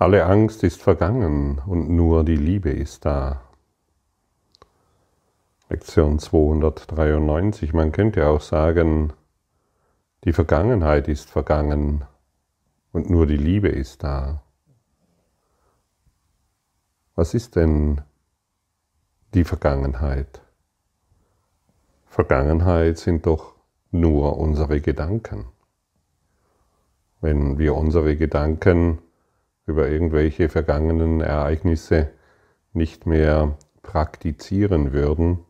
Alle Angst ist vergangen und nur die Liebe ist da. Lektion 293. Man könnte auch sagen, die Vergangenheit ist vergangen und nur die Liebe ist da. Was ist denn die Vergangenheit? Vergangenheit sind doch nur unsere Gedanken. Wenn wir unsere Gedanken über irgendwelche vergangenen Ereignisse nicht mehr praktizieren würden,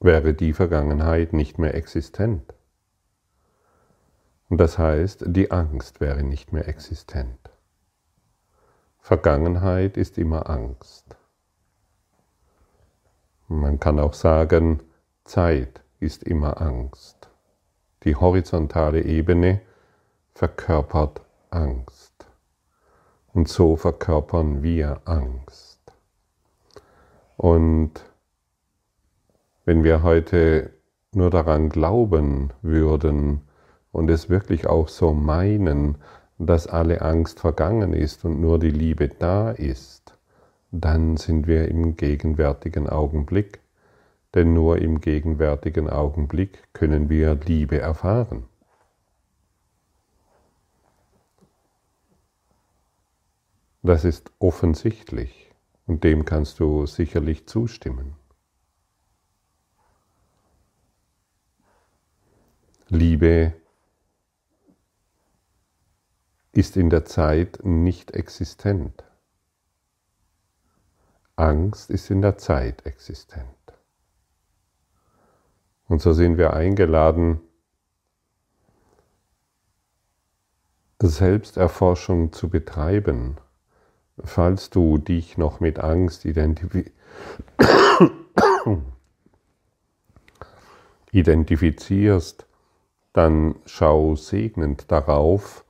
wäre die Vergangenheit nicht mehr existent. Und das heißt, die Angst wäre nicht mehr existent. Vergangenheit ist immer Angst. Man kann auch sagen, Zeit ist immer Angst. Die horizontale Ebene verkörpert Angst. Und so verkörpern wir Angst. Und wenn wir heute nur daran glauben würden und es wirklich auch so meinen, dass alle Angst vergangen ist und nur die Liebe da ist, dann sind wir im gegenwärtigen Augenblick, denn nur im gegenwärtigen Augenblick können wir Liebe erfahren. Das ist offensichtlich und dem kannst du sicherlich zustimmen. Liebe ist in der Zeit nicht existent. Angst ist in der Zeit existent. Und so sind wir eingeladen, Selbsterforschung zu betreiben falls du dich noch mit Angst identifizierst, dann schau segnend darauf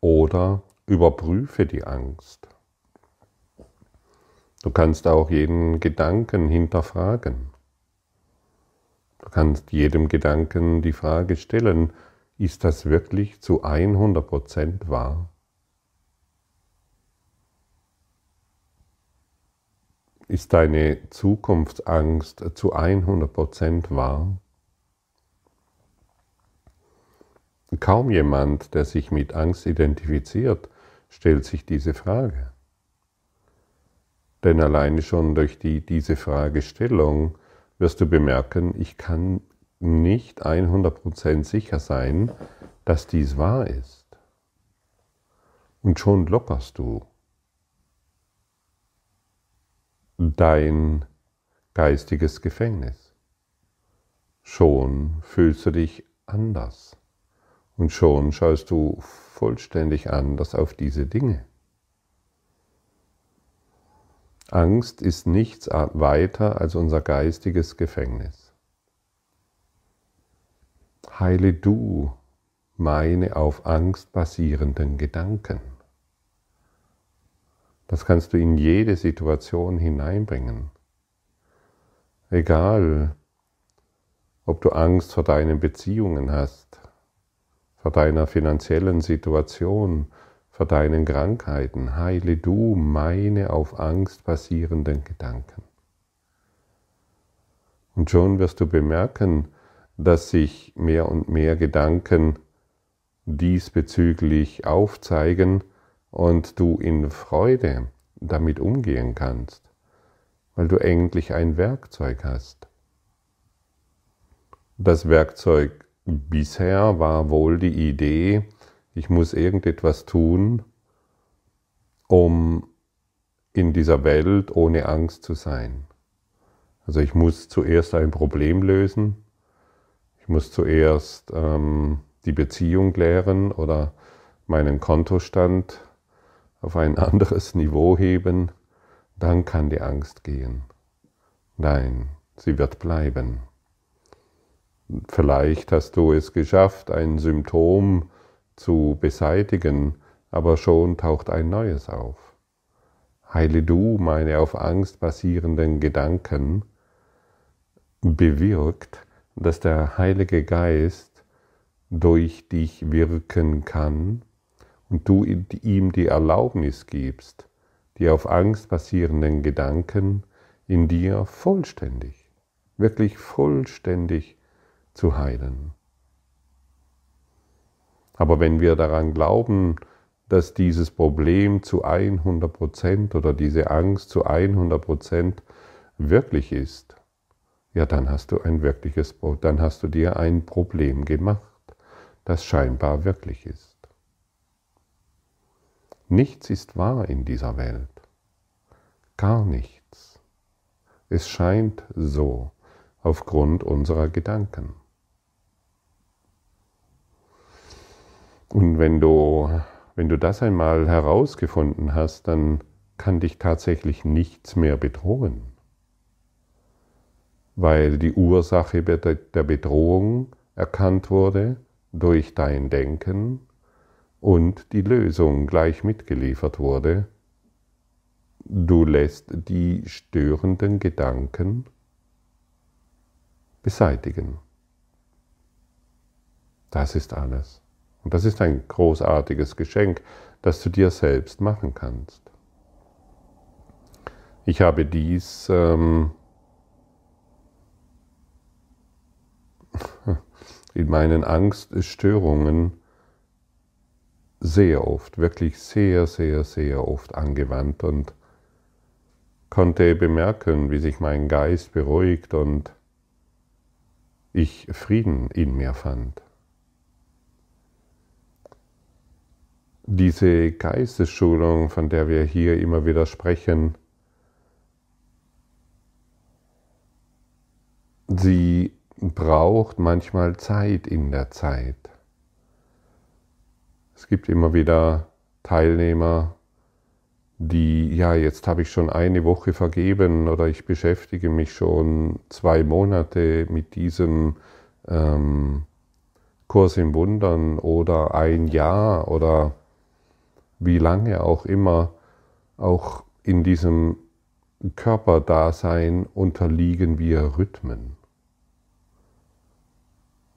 oder überprüfe die Angst. Du kannst auch jeden Gedanken hinterfragen. Du kannst jedem Gedanken die Frage stellen, ist das wirklich zu 100% wahr? Ist deine Zukunftsangst zu 100% wahr? Kaum jemand, der sich mit Angst identifiziert, stellt sich diese Frage. Denn alleine schon durch die, diese Fragestellung wirst du bemerken, ich kann nicht 100% sicher sein, dass dies wahr ist. Und schon lockerst du dein geistiges Gefängnis. Schon fühlst du dich anders und schon schaust du vollständig anders auf diese Dinge. Angst ist nichts weiter als unser geistiges Gefängnis. Heile du meine auf Angst basierenden Gedanken. Das kannst du in jede Situation hineinbringen. Egal, ob du Angst vor deinen Beziehungen hast, vor deiner finanziellen Situation, vor deinen Krankheiten, heile du meine auf Angst basierenden Gedanken. Und schon wirst du bemerken, dass sich mehr und mehr Gedanken diesbezüglich aufzeigen, und du in Freude damit umgehen kannst, weil du endlich ein Werkzeug hast. Das Werkzeug bisher war wohl die Idee, ich muss irgendetwas tun, um in dieser Welt ohne Angst zu sein. Also ich muss zuerst ein Problem lösen, ich muss zuerst ähm, die Beziehung klären oder meinen Kontostand auf ein anderes Niveau heben, dann kann die Angst gehen. Nein, sie wird bleiben. Vielleicht hast du es geschafft, ein Symptom zu beseitigen, aber schon taucht ein neues auf. Heile du meine auf Angst basierenden Gedanken bewirkt, dass der Heilige Geist durch dich wirken kann und du ihm die Erlaubnis gibst, die auf Angst basierenden Gedanken in dir vollständig, wirklich vollständig zu heilen. Aber wenn wir daran glauben, dass dieses Problem zu 100 Prozent oder diese Angst zu 100 Prozent wirklich ist, ja, dann hast du ein wirkliches, dann hast du dir ein Problem gemacht, das scheinbar wirklich ist. Nichts ist wahr in dieser Welt. Gar nichts. Es scheint so aufgrund unserer Gedanken. Und wenn du, wenn du das einmal herausgefunden hast, dann kann dich tatsächlich nichts mehr bedrohen weil die Ursache der Bedrohung erkannt wurde durch dein Denken und die Lösung gleich mitgeliefert wurde. Du lässt die störenden Gedanken beseitigen. Das ist alles. Und das ist ein großartiges Geschenk, das du dir selbst machen kannst. Ich habe dies ähm, in meinen Angststörungen sehr oft, wirklich sehr, sehr, sehr oft angewandt und konnte bemerken, wie sich mein Geist beruhigt und ich Frieden in mir fand. Diese Geistesschulung, von der wir hier immer wieder sprechen, sie braucht manchmal Zeit in der Zeit. Es gibt immer wieder Teilnehmer, die, ja, jetzt habe ich schon eine Woche vergeben oder ich beschäftige mich schon zwei Monate mit diesem ähm, Kurs im Wundern oder ein Jahr oder wie lange auch immer, auch in diesem Körperdasein unterliegen wir Rhythmen.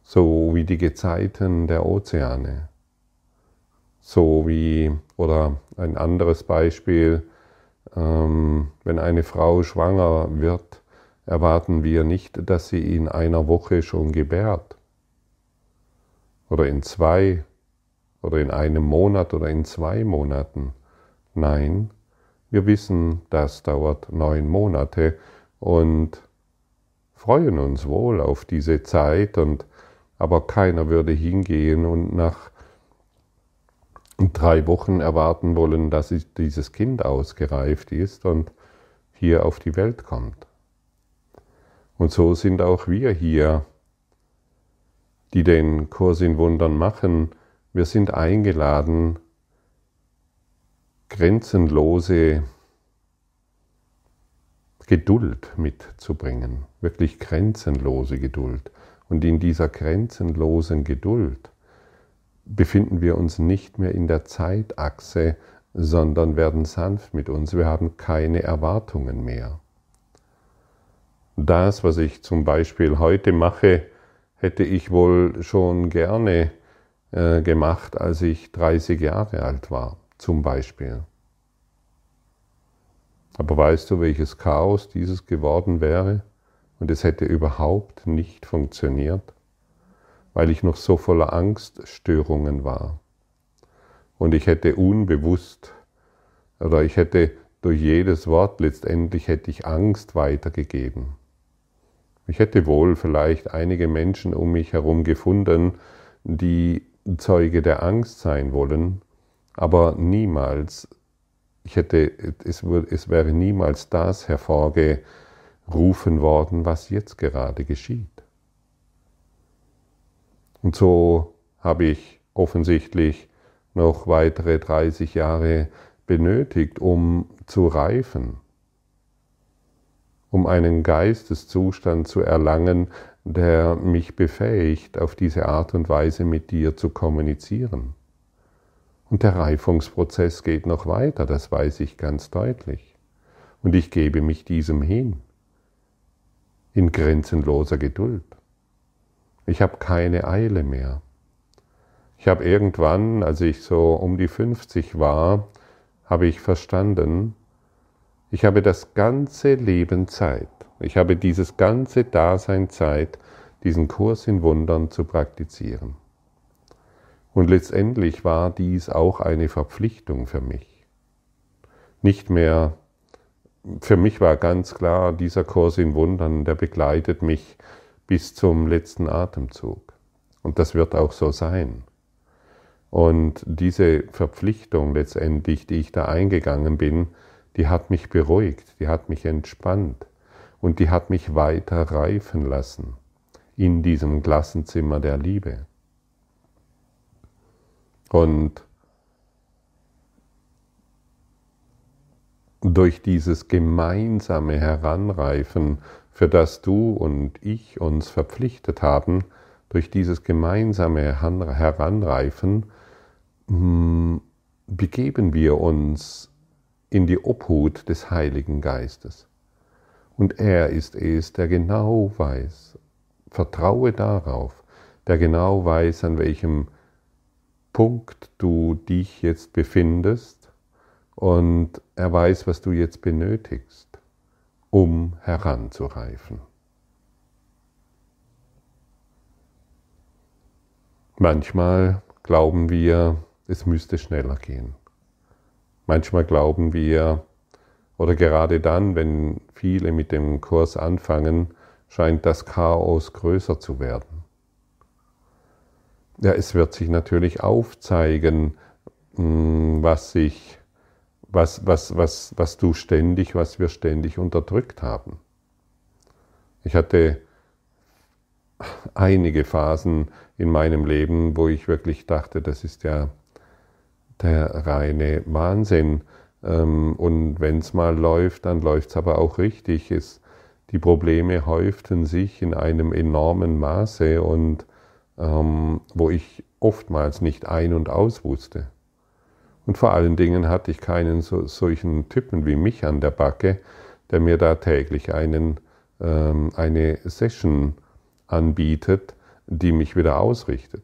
So wie die Gezeiten der Ozeane, so wie, oder ein anderes Beispiel, ähm, wenn eine Frau schwanger wird, erwarten wir nicht, dass sie in einer Woche schon gebärt oder in zwei oder in einem Monat oder in zwei Monaten. Nein, wir wissen, das dauert neun Monate und freuen uns wohl auf diese Zeit und aber keiner würde hingehen und nach drei Wochen erwarten wollen, dass dieses Kind ausgereift ist und hier auf die Welt kommt. Und so sind auch wir hier, die den Kurs in Wundern machen. Wir sind eingeladen, grenzenlose Geduld mitzubringen, wirklich grenzenlose Geduld. Und in dieser grenzenlosen Geduld befinden wir uns nicht mehr in der Zeitachse, sondern werden sanft mit uns. Wir haben keine Erwartungen mehr. Das, was ich zum Beispiel heute mache, hätte ich wohl schon gerne äh, gemacht, als ich 30 Jahre alt war, zum Beispiel. Aber weißt du, welches Chaos dieses geworden wäre? Und es hätte überhaupt nicht funktioniert, weil ich noch so voller Angststörungen war. Und ich hätte unbewusst oder ich hätte durch jedes Wort letztendlich hätte ich Angst weitergegeben. Ich hätte wohl vielleicht einige Menschen um mich herum gefunden, die Zeuge der Angst sein wollen, aber niemals, ich hätte, es, es wäre niemals das hervorge, rufen worden, was jetzt gerade geschieht. Und so habe ich offensichtlich noch weitere 30 Jahre benötigt, um zu reifen, um einen Geisteszustand zu erlangen, der mich befähigt, auf diese Art und Weise mit dir zu kommunizieren. Und der Reifungsprozess geht noch weiter, das weiß ich ganz deutlich. Und ich gebe mich diesem hin in grenzenloser Geduld. Ich habe keine Eile mehr. Ich habe irgendwann, als ich so um die 50 war, habe ich verstanden, ich habe das ganze Leben Zeit. Ich habe dieses ganze Dasein Zeit, diesen Kurs in Wundern zu praktizieren. Und letztendlich war dies auch eine Verpflichtung für mich. Nicht mehr, für mich war ganz klar, dieser Kurs in Wundern, der begleitet mich bis zum letzten Atemzug. Und das wird auch so sein. Und diese Verpflichtung letztendlich, die ich da eingegangen bin, die hat mich beruhigt, die hat mich entspannt und die hat mich weiter reifen lassen in diesem Klassenzimmer der Liebe. Und durch dieses gemeinsame Heranreifen, für das du und ich uns verpflichtet haben, durch dieses gemeinsame Heranreifen hm, begeben wir uns in die Obhut des Heiligen Geistes. Und er ist es, der genau weiß, vertraue darauf, der genau weiß, an welchem Punkt du dich jetzt befindest und er weiß, was du jetzt benötigst, um heranzureifen. Manchmal glauben wir, es müsste schneller gehen. Manchmal glauben wir, oder gerade dann, wenn viele mit dem Kurs anfangen, scheint das Chaos größer zu werden. Ja, es wird sich natürlich aufzeigen, hm, was sich, was, was, was, was du ständig, was wir ständig unterdrückt haben. Ich hatte einige Phasen in meinem Leben, wo ich wirklich dachte, das ist ja der reine Wahnsinn. Ähm, und wenn es mal läuft, dann läuft es aber auch richtig. Es, die Probleme häuften sich in einem enormen Maße und ähm, wo ich oftmals nicht ein- und aus wusste. Und vor allen Dingen hatte ich keinen so, solchen Typen wie mich an der Backe, der mir da täglich einen, ähm, eine Session anbietet, die mich wieder ausrichtet.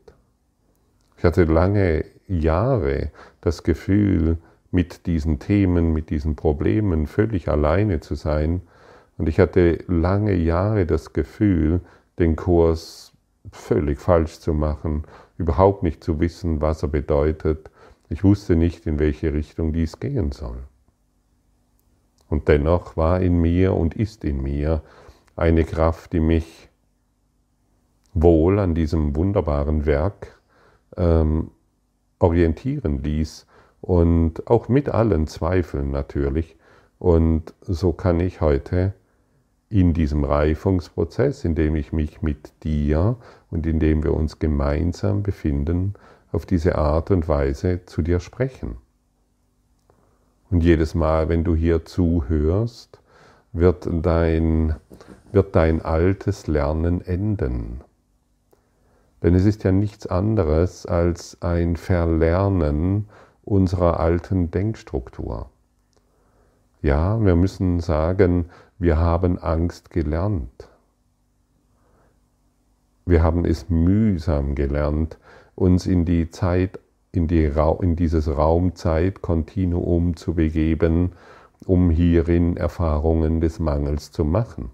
Ich hatte lange Jahre das Gefühl, mit diesen Themen, mit diesen Problemen völlig alleine zu sein. Und ich hatte lange Jahre das Gefühl, den Kurs völlig falsch zu machen, überhaupt nicht zu wissen, was er bedeutet. Ich wusste nicht, in welche Richtung dies gehen soll. Und dennoch war in mir und ist in mir eine Kraft, die mich wohl an diesem wunderbaren Werk ähm, orientieren ließ und auch mit allen Zweifeln natürlich. Und so kann ich heute in diesem Reifungsprozess, in dem ich mich mit dir und in dem wir uns gemeinsam befinden, auf diese Art und Weise zu dir sprechen. Und jedes Mal, wenn du hier zuhörst, wird dein, wird dein altes Lernen enden. Denn es ist ja nichts anderes als ein Verlernen unserer alten Denkstruktur. Ja, wir müssen sagen, wir haben Angst gelernt. Wir haben es mühsam gelernt, uns in die Zeit, in, die, in dieses Raum-Zeit-Kontinuum zu begeben, um hierin Erfahrungen des Mangels zu machen.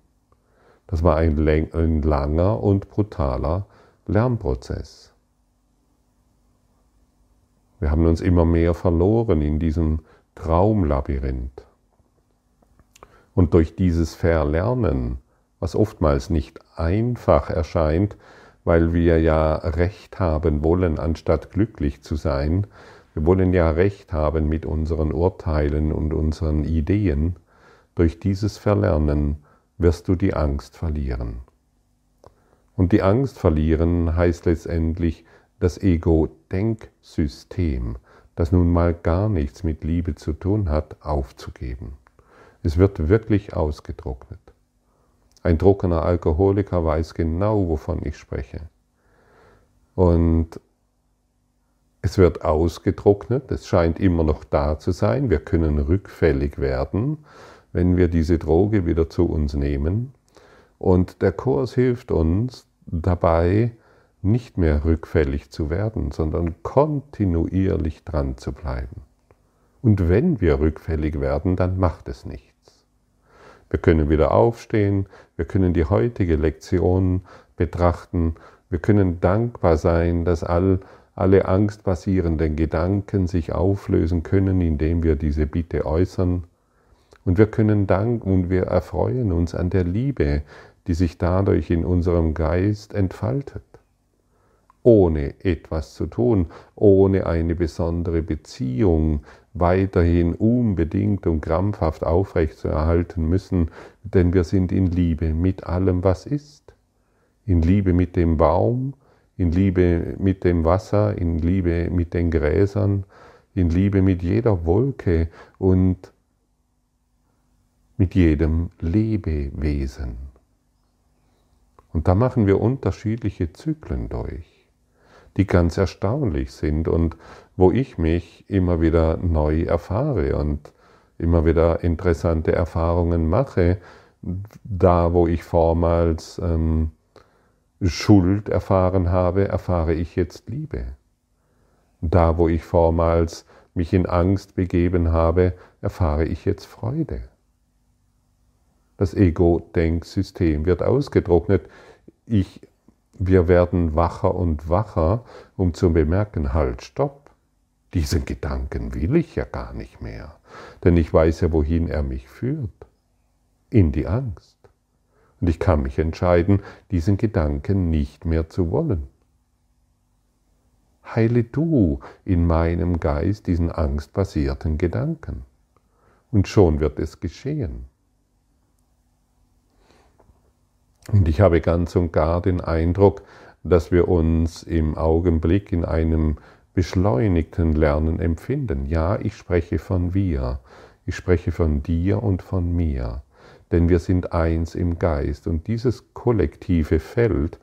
Das war ein, ein langer und brutaler Lernprozess. Wir haben uns immer mehr verloren in diesem Traumlabyrinth. Und durch dieses Verlernen, was oftmals nicht einfach erscheint, weil wir ja Recht haben wollen, anstatt glücklich zu sein, wir wollen ja Recht haben mit unseren Urteilen und unseren Ideen, durch dieses Verlernen wirst du die Angst verlieren. Und die Angst verlieren heißt letztendlich das Ego-Denksystem, das nun mal gar nichts mit Liebe zu tun hat, aufzugeben. Es wird wirklich ausgetrocknet. Ein trockener Alkoholiker weiß genau, wovon ich spreche. Und es wird ausgetrocknet, es scheint immer noch da zu sein. Wir können rückfällig werden, wenn wir diese Droge wieder zu uns nehmen. Und der Kurs hilft uns dabei, nicht mehr rückfällig zu werden, sondern kontinuierlich dran zu bleiben. Und wenn wir rückfällig werden, dann macht es nichts. Wir können wieder aufstehen, wir können die heutige Lektion betrachten, wir können dankbar sein, dass all, alle angstbasierenden Gedanken sich auflösen können, indem wir diese Bitte äußern. Und wir können danken und wir erfreuen uns an der Liebe, die sich dadurch in unserem Geist entfaltet. Ohne etwas zu tun, ohne eine besondere Beziehung weiterhin unbedingt und krampfhaft aufrechtzuerhalten müssen, denn wir sind in Liebe mit allem, was ist. In Liebe mit dem Baum, in Liebe mit dem Wasser, in Liebe mit den Gräsern, in Liebe mit jeder Wolke und mit jedem Lebewesen. Und da machen wir unterschiedliche Zyklen durch die ganz erstaunlich sind und wo ich mich immer wieder neu erfahre und immer wieder interessante Erfahrungen mache. Da, wo ich vormals ähm, Schuld erfahren habe, erfahre ich jetzt Liebe. Da, wo ich vormals mich in Angst begeben habe, erfahre ich jetzt Freude. Das Ego-Denksystem wird ausgetrocknet. Ich wir werden wacher und wacher, um zu bemerken, halt, stopp, diesen Gedanken will ich ja gar nicht mehr, denn ich weiß ja, wohin er mich führt, in die Angst. Und ich kann mich entscheiden, diesen Gedanken nicht mehr zu wollen. Heile du in meinem Geist diesen angstbasierten Gedanken. Und schon wird es geschehen. Und ich habe ganz und gar den Eindruck, dass wir uns im Augenblick in einem beschleunigten Lernen empfinden. Ja, ich spreche von wir. Ich spreche von dir und von mir. Denn wir sind eins im Geist. Und dieses kollektive Feld,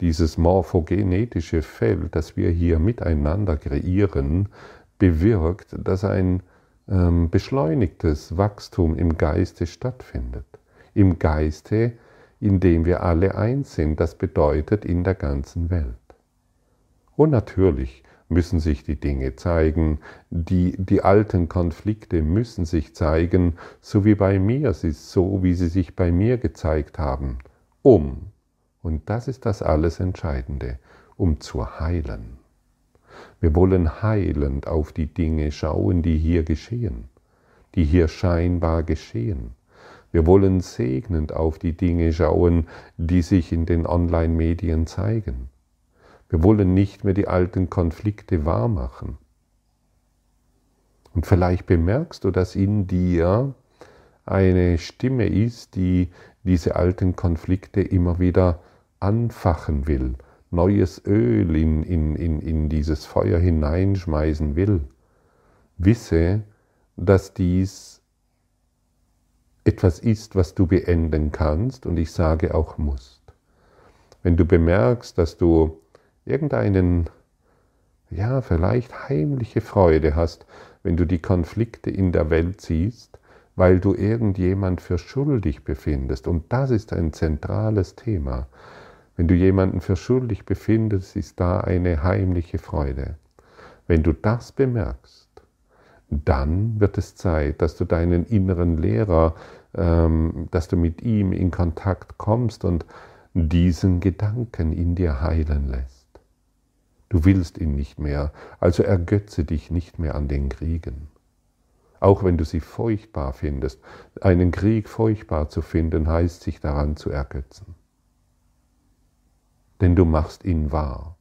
dieses morphogenetische Feld, das wir hier miteinander kreieren, bewirkt, dass ein ähm, beschleunigtes Wachstum im Geiste stattfindet. Im Geiste in dem wir alle eins sind, das bedeutet in der ganzen Welt. Und natürlich müssen sich die Dinge zeigen, die, die alten Konflikte müssen sich zeigen, so wie bei mir, so wie sie sich bei mir gezeigt haben, um, und das ist das alles Entscheidende, um zu heilen. Wir wollen heilend auf die Dinge schauen, die hier geschehen, die hier scheinbar geschehen. Wir wollen segnend auf die Dinge schauen, die sich in den Online-Medien zeigen. Wir wollen nicht mehr die alten Konflikte wahrmachen. Und vielleicht bemerkst du, dass in dir eine Stimme ist, die diese alten Konflikte immer wieder anfachen will, neues Öl in, in, in, in dieses Feuer hineinschmeißen will. Wisse, dass dies etwas ist, was du beenden kannst und ich sage auch musst. Wenn du bemerkst, dass du irgendeinen, ja, vielleicht heimliche Freude hast, wenn du die Konflikte in der Welt siehst, weil du irgendjemand für schuldig befindest. Und das ist ein zentrales Thema. Wenn du jemanden für schuldig befindest, ist da eine heimliche Freude. Wenn du das bemerkst, dann wird es Zeit, dass du deinen inneren Lehrer, ähm, dass du mit ihm in Kontakt kommst und diesen Gedanken in dir heilen lässt. Du willst ihn nicht mehr, also ergötze dich nicht mehr an den Kriegen. Auch wenn du sie furchtbar findest, einen Krieg furchtbar zu finden, heißt sich daran zu ergötzen. Denn du machst ihn wahr.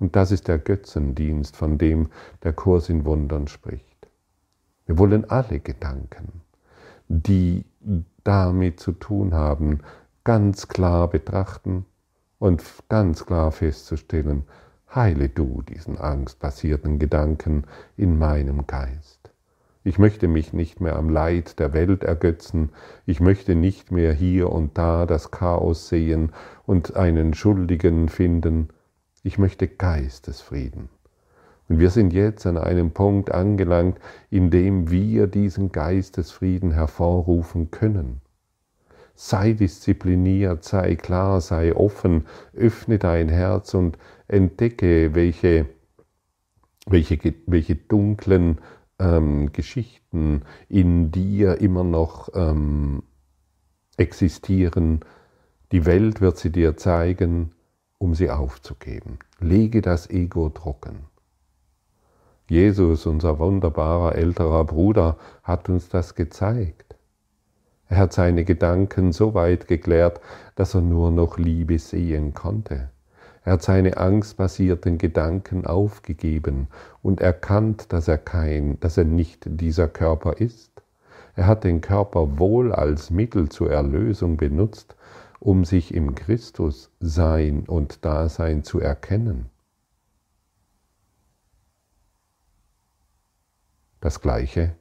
Und das ist der Götzendienst, von dem der Kurs in Wundern spricht. Wir wollen alle Gedanken, die damit zu tun haben, ganz klar betrachten und ganz klar festzustellen, heile du diesen angstbasierten Gedanken in meinem Geist. Ich möchte mich nicht mehr am Leid der Welt ergötzen, ich möchte nicht mehr hier und da das Chaos sehen und einen Schuldigen finden, ich möchte Geistesfrieden. Und wir sind jetzt an einem Punkt angelangt, in dem wir diesen Geistesfrieden hervorrufen können. sei diszipliniert, sei klar, sei offen, öffne dein Herz und entdecke, welche, welche, welche dunklen ähm, Geschichten in dir immer noch ähm, existieren. Die Welt wird sie dir zeigen, um sie aufzugeben. Lege das Ego trocken. Jesus, unser wunderbarer älterer Bruder, hat uns das gezeigt. Er hat seine Gedanken so weit geklärt, dass er nur noch Liebe sehen konnte. Er hat seine angstbasierten Gedanken aufgegeben und erkannt, dass er kein, dass er nicht dieser Körper ist. Er hat den Körper wohl als Mittel zur Erlösung benutzt, um sich im Christus Sein und Dasein zu erkennen. Das Gleiche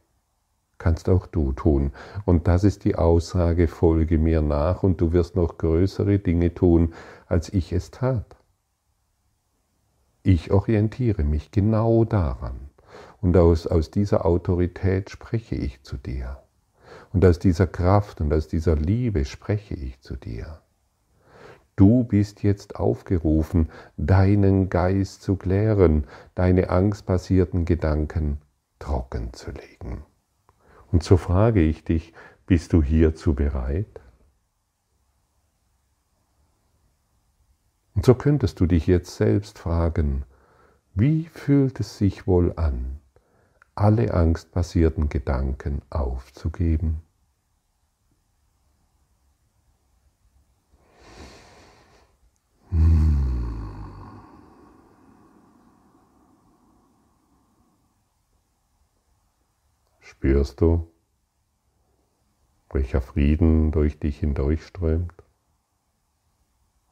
kannst auch du tun. Und das ist die Aussage, folge mir nach und du wirst noch größere Dinge tun, als ich es tat. Ich orientiere mich genau daran. Und aus, aus dieser Autorität spreche ich zu dir. Und aus dieser Kraft und aus dieser Liebe spreche ich zu dir. Du bist jetzt aufgerufen, deinen Geist zu klären, deine angstbasierten Gedanken trocken zu legen. Und so frage ich dich, bist du hierzu bereit? Und so könntest du dich jetzt selbst fragen, wie fühlt es sich wohl an, alle angstbasierten Gedanken aufzugeben? Spürst du, welcher Frieden durch dich hindurchströmt?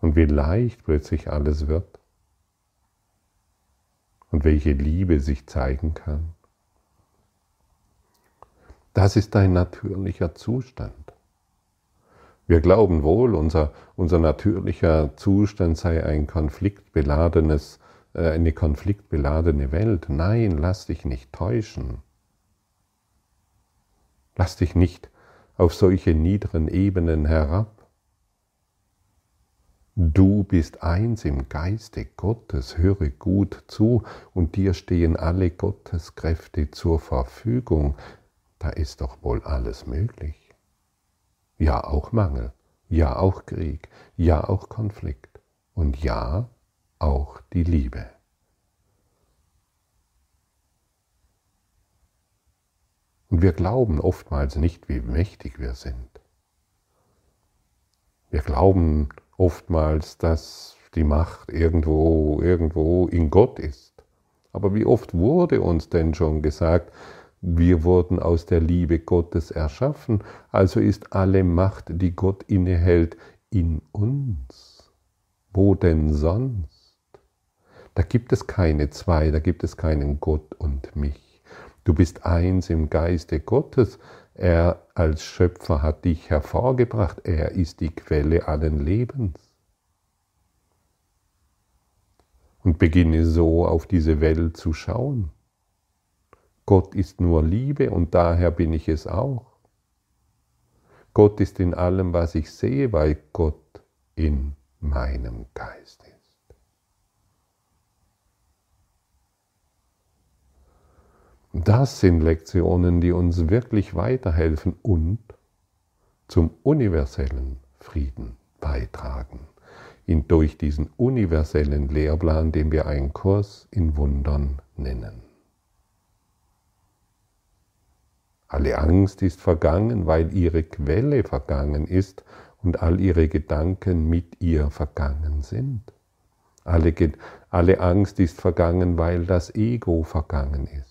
und wie leicht plötzlich alles wird und welche Liebe sich zeigen kann. Das ist dein natürlicher Zustand. Wir glauben wohl, unser, unser natürlicher Zustand sei ein konfliktbeladenes, äh, eine konfliktbeladene Welt. Nein, lass dich nicht täuschen. Lass dich nicht auf solche niederen Ebenen herab. Du bist eins im Geiste Gottes, höre gut zu und dir stehen alle Gotteskräfte zur Verfügung. Da ist doch wohl alles möglich. Ja, auch Mangel, ja, auch Krieg, ja, auch Konflikt und ja, auch die Liebe. Und wir glauben oftmals nicht, wie mächtig wir sind. Wir glauben oftmals, dass die Macht irgendwo, irgendwo in Gott ist. Aber wie oft wurde uns denn schon gesagt, wir wurden aus der Liebe Gottes erschaffen, also ist alle Macht, die Gott innehält, in uns. Wo denn sonst? Da gibt es keine zwei, da gibt es keinen Gott und mich. Du bist eins im Geiste Gottes, er als Schöpfer hat dich hervorgebracht. Er ist die Quelle allen Lebens. Und beginne so auf diese Welt zu schauen. Gott ist nur Liebe und daher bin ich es auch. Gott ist in allem, was ich sehe, weil Gott in meinem Geist ist. Das sind Lektionen, die uns wirklich weiterhelfen und zum universellen Frieden beitragen. In, durch diesen universellen Lehrplan, den wir einen Kurs in Wundern nennen. Alle Angst ist vergangen, weil ihre Quelle vergangen ist und all ihre Gedanken mit ihr vergangen sind. Alle, alle Angst ist vergangen, weil das Ego vergangen ist.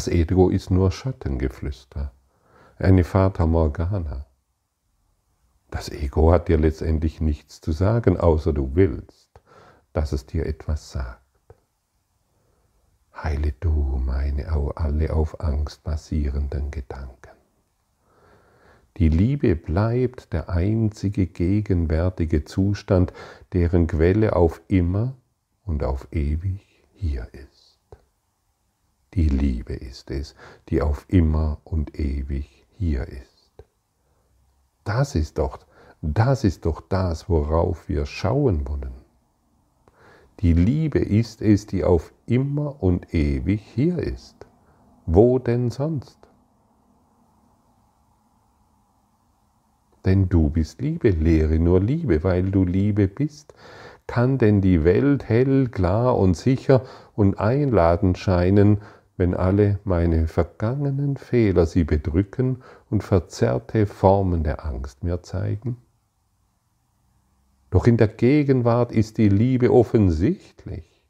Das Ego ist nur Schattengeflüster, eine Fata Morgana. Das Ego hat dir letztendlich nichts zu sagen, außer du willst, dass es dir etwas sagt. Heile du meine alle auf Angst basierenden Gedanken. Die Liebe bleibt der einzige gegenwärtige Zustand, deren Quelle auf immer und auf ewig hier ist. Die Liebe ist es, die auf immer und ewig hier ist. Das ist doch, das ist doch das, worauf wir schauen wollen. Die Liebe ist es, die auf immer und ewig hier ist. Wo denn sonst? Denn du bist Liebe, lehre nur Liebe, weil du Liebe bist. Kann denn die Welt hell, klar und sicher und einladend scheinen, wenn alle meine vergangenen Fehler sie bedrücken und verzerrte Formen der Angst mir zeigen? Doch in der Gegenwart ist die Liebe offensichtlich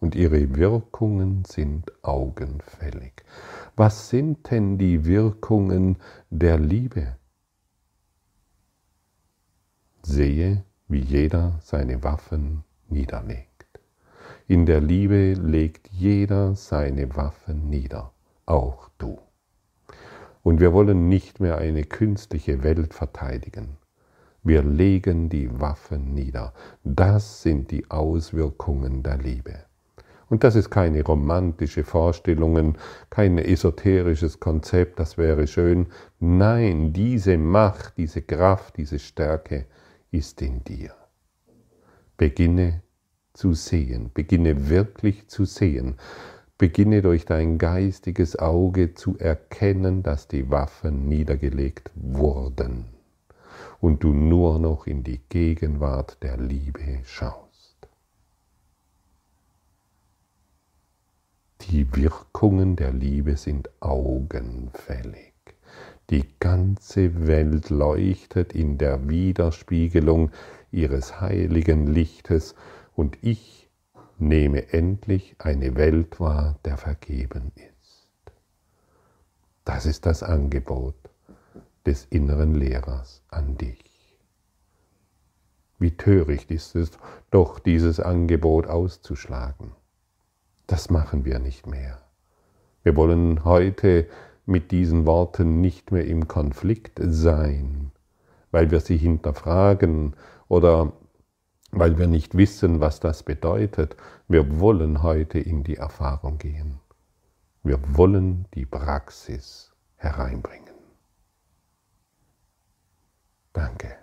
und ihre Wirkungen sind augenfällig. Was sind denn die Wirkungen der Liebe? Sehe, wie jeder seine Waffen niederlegt. In der Liebe legt jeder seine Waffen nieder, auch du. Und wir wollen nicht mehr eine künstliche Welt verteidigen. Wir legen die Waffen nieder. Das sind die Auswirkungen der Liebe. Und das ist keine romantische Vorstellung, kein esoterisches Konzept, das wäre schön. Nein, diese Macht, diese Kraft, diese Stärke ist in dir. Beginne zu sehen, beginne wirklich zu sehen, beginne durch dein geistiges Auge zu erkennen, dass die Waffen niedergelegt wurden und du nur noch in die Gegenwart der Liebe schaust. Die Wirkungen der Liebe sind augenfällig. Die ganze Welt leuchtet in der Widerspiegelung ihres heiligen Lichtes und ich nehme endlich eine Welt wahr, der vergeben ist. Das ist das Angebot des inneren Lehrers an dich. Wie töricht ist es doch, dieses Angebot auszuschlagen. Das machen wir nicht mehr. Wir wollen heute mit diesen Worten nicht mehr im Konflikt sein, weil wir sie hinterfragen oder weil wir nicht wissen, was das bedeutet. Wir wollen heute in die Erfahrung gehen. Wir wollen die Praxis hereinbringen. Danke.